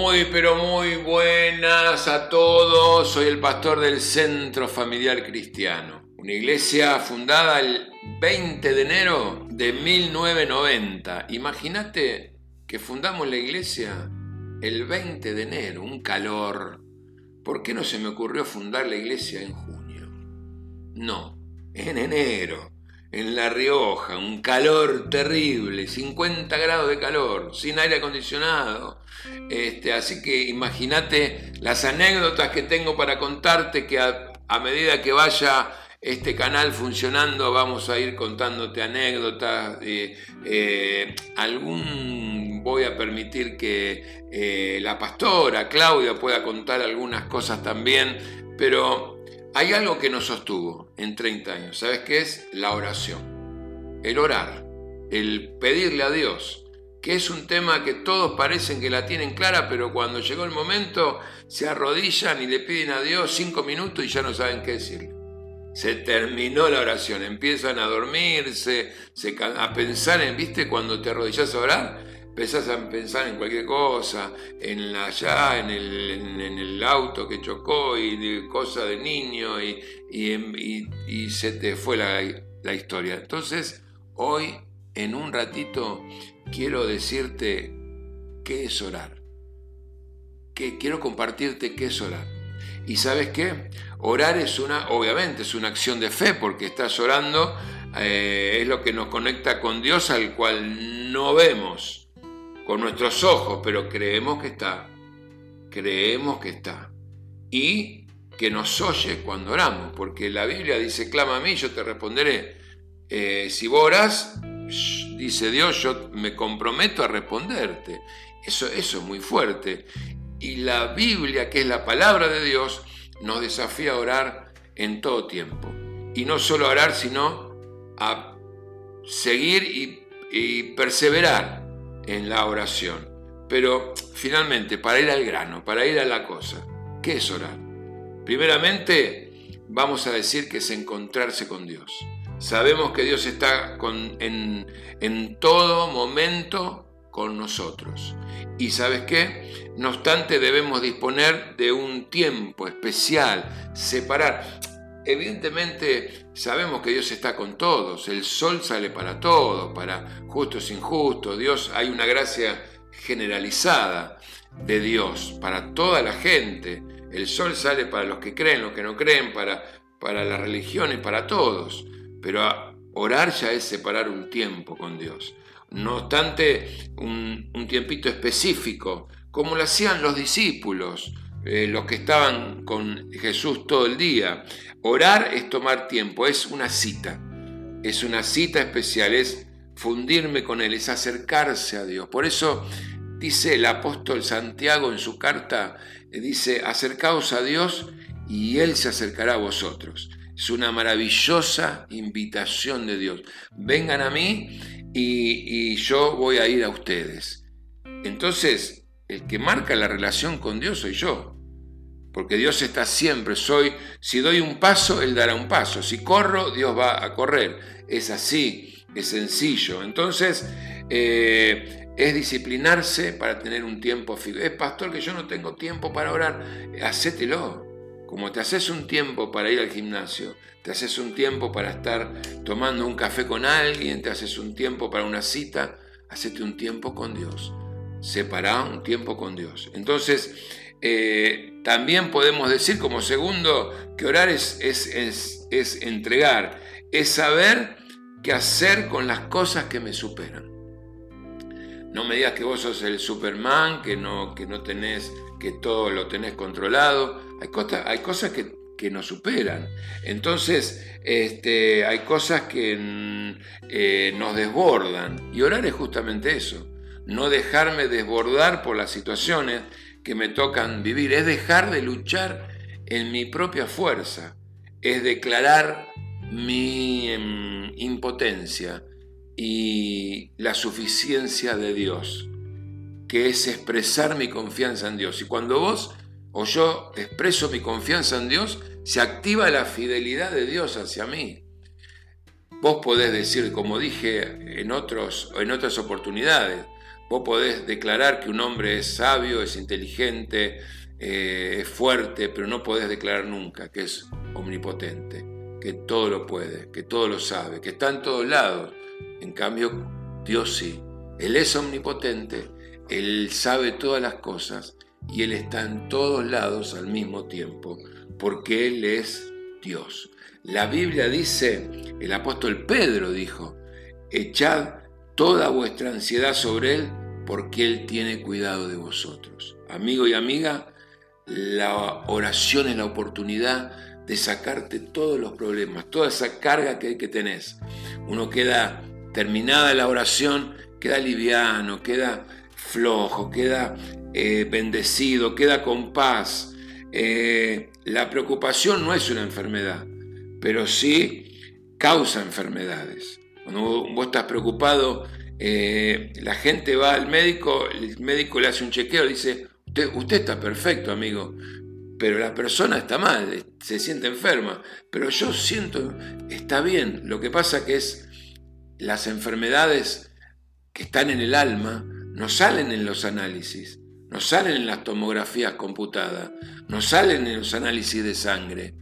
Muy, pero muy buenas a todos. Soy el pastor del Centro Familiar Cristiano, una iglesia fundada el 20 de enero de 1990. Imagínate que fundamos la iglesia el 20 de enero, un calor. ¿Por qué no se me ocurrió fundar la iglesia en junio? No, en enero en La Rioja, un calor terrible, 50 grados de calor, sin aire acondicionado. Este, así que imagínate las anécdotas que tengo para contarte que a, medida que vaya este canal funcionando vamos a ir contándote anécdotas. Eh, algún voy a permitir que eh, la pastora Claudia pueda contar algunas cosas también, pero hay algo que nos sostuvo en 30 años, ¿sabes qué es? La oración, el orar, el pedirle a Dios, que es un tema que todos parecen que la tienen clara, pero cuando llegó el momento se arrodillan y le piden a Dios cinco minutos y ya no saben qué decirle. Se terminó la oración, empiezan a dormirse, a pensar en, ¿viste? Cuando te arrodillas a orar, empezás a pensar en cualquier cosa, en allá, en el, en, el auto que chocó y de cosa de niño y, y, se te fue la, la, historia. Entonces, hoy, en un ratito, quiero decirte qué es orar. Que quiero compartirte qué es orar. ¿Y sabes qué? Orar es una, obviamente, es una acción de fe porque estás orando, eh, es lo que nos conecta con Dios al cual no vemos con nuestros ojos, pero creemos que está, creemos que está. Y que nos oye cuando oramos, porque la Biblia dice, clama a mí, yo te responderé. Eh, si vos dice Dios, yo me comprometo a responderte. Eso, eso es muy fuerte. Y la Biblia, que es la palabra de Dios, nos desafía a orar en todo tiempo. Y no solo a orar, sino a seguir y perseverar en la oración. Pero finalmente, para ir al grano, para ir a la cosa, ¿qué es orar? Primeramente, vamos a decir que es encontrarse con Dios. Sabemos que Dios está con, en, en todo momento con nosotros. Y sabes qué? No obstante, debemos disponer de un tiempo especial, separar. Evidentemente sabemos que Dios está con todos, el sol sale para todos, para justos e injustos, Dios hay una gracia generalizada de Dios para toda la gente, el sol sale para los que creen, los que no creen, para, para las religiones, para todos, pero orar ya es separar un tiempo con Dios. No obstante, un, un tiempito específico, como lo hacían los discípulos, eh, los que estaban con Jesús todo el día. Orar es tomar tiempo, es una cita, es una cita especial, es fundirme con Él, es acercarse a Dios. Por eso dice el apóstol Santiago en su carta, eh, dice, acercaos a Dios y Él se acercará a vosotros. Es una maravillosa invitación de Dios. Vengan a mí y, y yo voy a ir a ustedes. Entonces, el que marca la relación con Dios soy yo porque Dios está siempre, soy, si doy un paso, Él dará un paso, si corro, Dios va a correr, es así, es sencillo. Entonces, eh, es disciplinarse para tener un tiempo fijo. Es pastor que yo no tengo tiempo para orar, hacételo. Como te haces un tiempo para ir al gimnasio, te haces un tiempo para estar tomando un café con alguien, te haces un tiempo para una cita, hacete un tiempo con Dios. Separa un tiempo con Dios. Entonces, eh, también podemos decir como segundo que orar es, es, entregar, es saber qué hacer con las cosas que me superan. No me digas que vos sos el Superman, que no, que no tenés, que todo lo tenés controlado. Hay, cosas, hay cosas que, nos superan. Entonces, este, hay cosas que mm, eh, nos desbordan. Y orar es justamente eso. No dejarme desbordar por las situaciones, que me tocan vivir, es dejar de luchar en mi propia fuerza, es declarar mi em, impotencia y la suficiencia de Dios, que es expresar mi confianza en Dios. Y cuando vos o yo expreso mi confianza en Dios, se activa la fidelidad de Dios hacia mí. Vos podés decir, como dije en, otros, en otras oportunidades, Vos podés declarar que un hombre es sabio, es inteligente, eh, es fuerte, pero no podés declarar nunca que es omnipotente, que todo lo puede, que todo lo sabe, que está en todos lados. En cambio, Dios sí. Él es omnipotente, Él sabe todas las cosas y Él está en todos lados al mismo tiempo, porque Él es Dios. La Biblia dice, el apóstol Pedro dijo, echad toda vuestra ansiedad sobre Él, porque Él tiene cuidado de vosotros. Amigo y amiga, la oración es la oportunidad de sacarte todos los problemas, toda esa carga que, que tenés. Uno queda terminada la oración, queda liviano, queda flojo, queda eh, bendecido, queda con paz. Eh, la preocupación no es una enfermedad, pero sí causa enfermedades. Cuando vos estás preocupado, eh, la gente va al médico, el médico le hace un chequeo, le dice, usted, usted está perfecto, amigo, pero la persona está mal, se siente enferma, pero yo siento, está bien. Lo que pasa que es las enfermedades que están en el alma no salen en los análisis, no salen en las tomografías computadas, no salen en los análisis de sangre,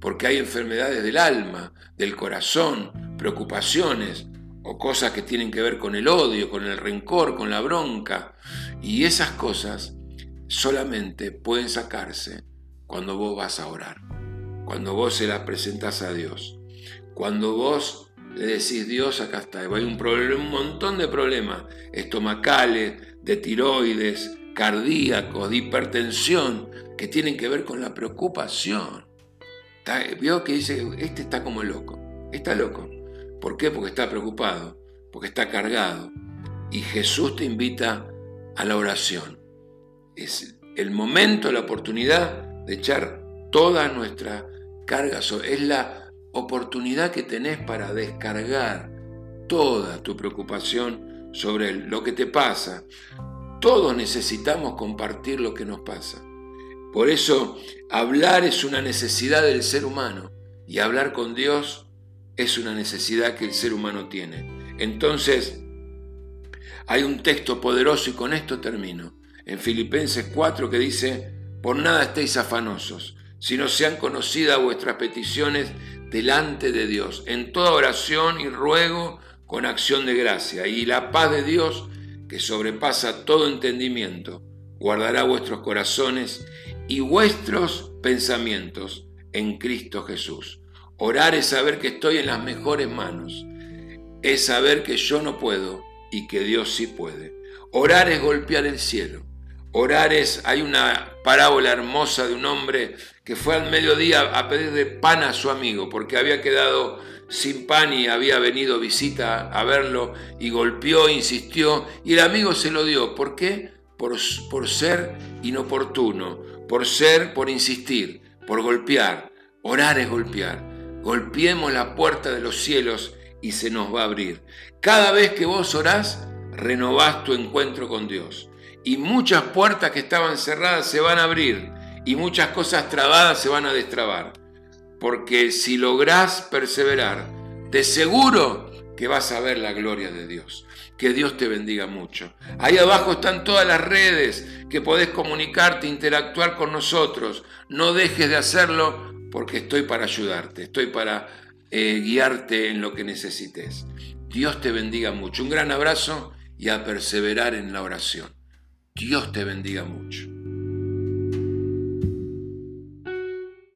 porque hay enfermedades del alma, del corazón, preocupaciones o cosas que tienen que ver con el odio, con el rencor, con la bronca. Y esas cosas solamente pueden sacarse cuando vos vas a orar, cuando vos se las presentás a Dios, cuando vos le decís, Dios, acá está, hay un, problema, un montón de problemas estomacales, de tiroides, cardíacos, de hipertensión, que tienen que ver con la preocupación. Vio que dice, este está como loco, está loco. ¿Por qué? Porque está preocupado, porque está cargado. Y Jesús te invita a la oración. Es el momento, la oportunidad de echar toda nuestra carga. Es la oportunidad que tenés para descargar toda tu preocupación sobre lo que te pasa. Todos necesitamos compartir lo que nos pasa. Por eso hablar es una necesidad del ser humano y hablar con Dios es una necesidad que el ser humano tiene. Entonces, hay un texto poderoso y con esto termino. En Filipenses 4 que dice, por nada estéis afanosos, sino sean conocidas vuestras peticiones delante de Dios, en toda oración y ruego con acción de gracia. Y la paz de Dios, que sobrepasa todo entendimiento, guardará vuestros corazones y vuestros pensamientos en Cristo Jesús. Orar es saber que estoy en las mejores manos, es saber que yo no puedo y que Dios sí puede. Orar es golpear el cielo. Orar es, hay una parábola hermosa de un hombre que fue al mediodía a pedirle pan a su amigo porque había quedado sin pan y había venido visita a verlo y golpeó, insistió y el amigo se lo dio. ¿Por qué? Por, por ser inoportuno, por ser, por insistir, por golpear. Orar es golpear. Golpeemos la puerta de los cielos y se nos va a abrir. Cada vez que vos orás, renovás tu encuentro con Dios. Y muchas puertas que estaban cerradas se van a abrir y muchas cosas trabadas se van a destrabar. Porque si lográs perseverar, de seguro que vas a ver la gloria de Dios. Que Dios te bendiga mucho. Ahí abajo están todas las redes que podés comunicarte, interactuar con nosotros. No dejes de hacerlo porque estoy para ayudarte, estoy para eh, guiarte en lo que necesites. Dios te bendiga mucho. Un gran abrazo y a perseverar en la oración. Dios te bendiga mucho.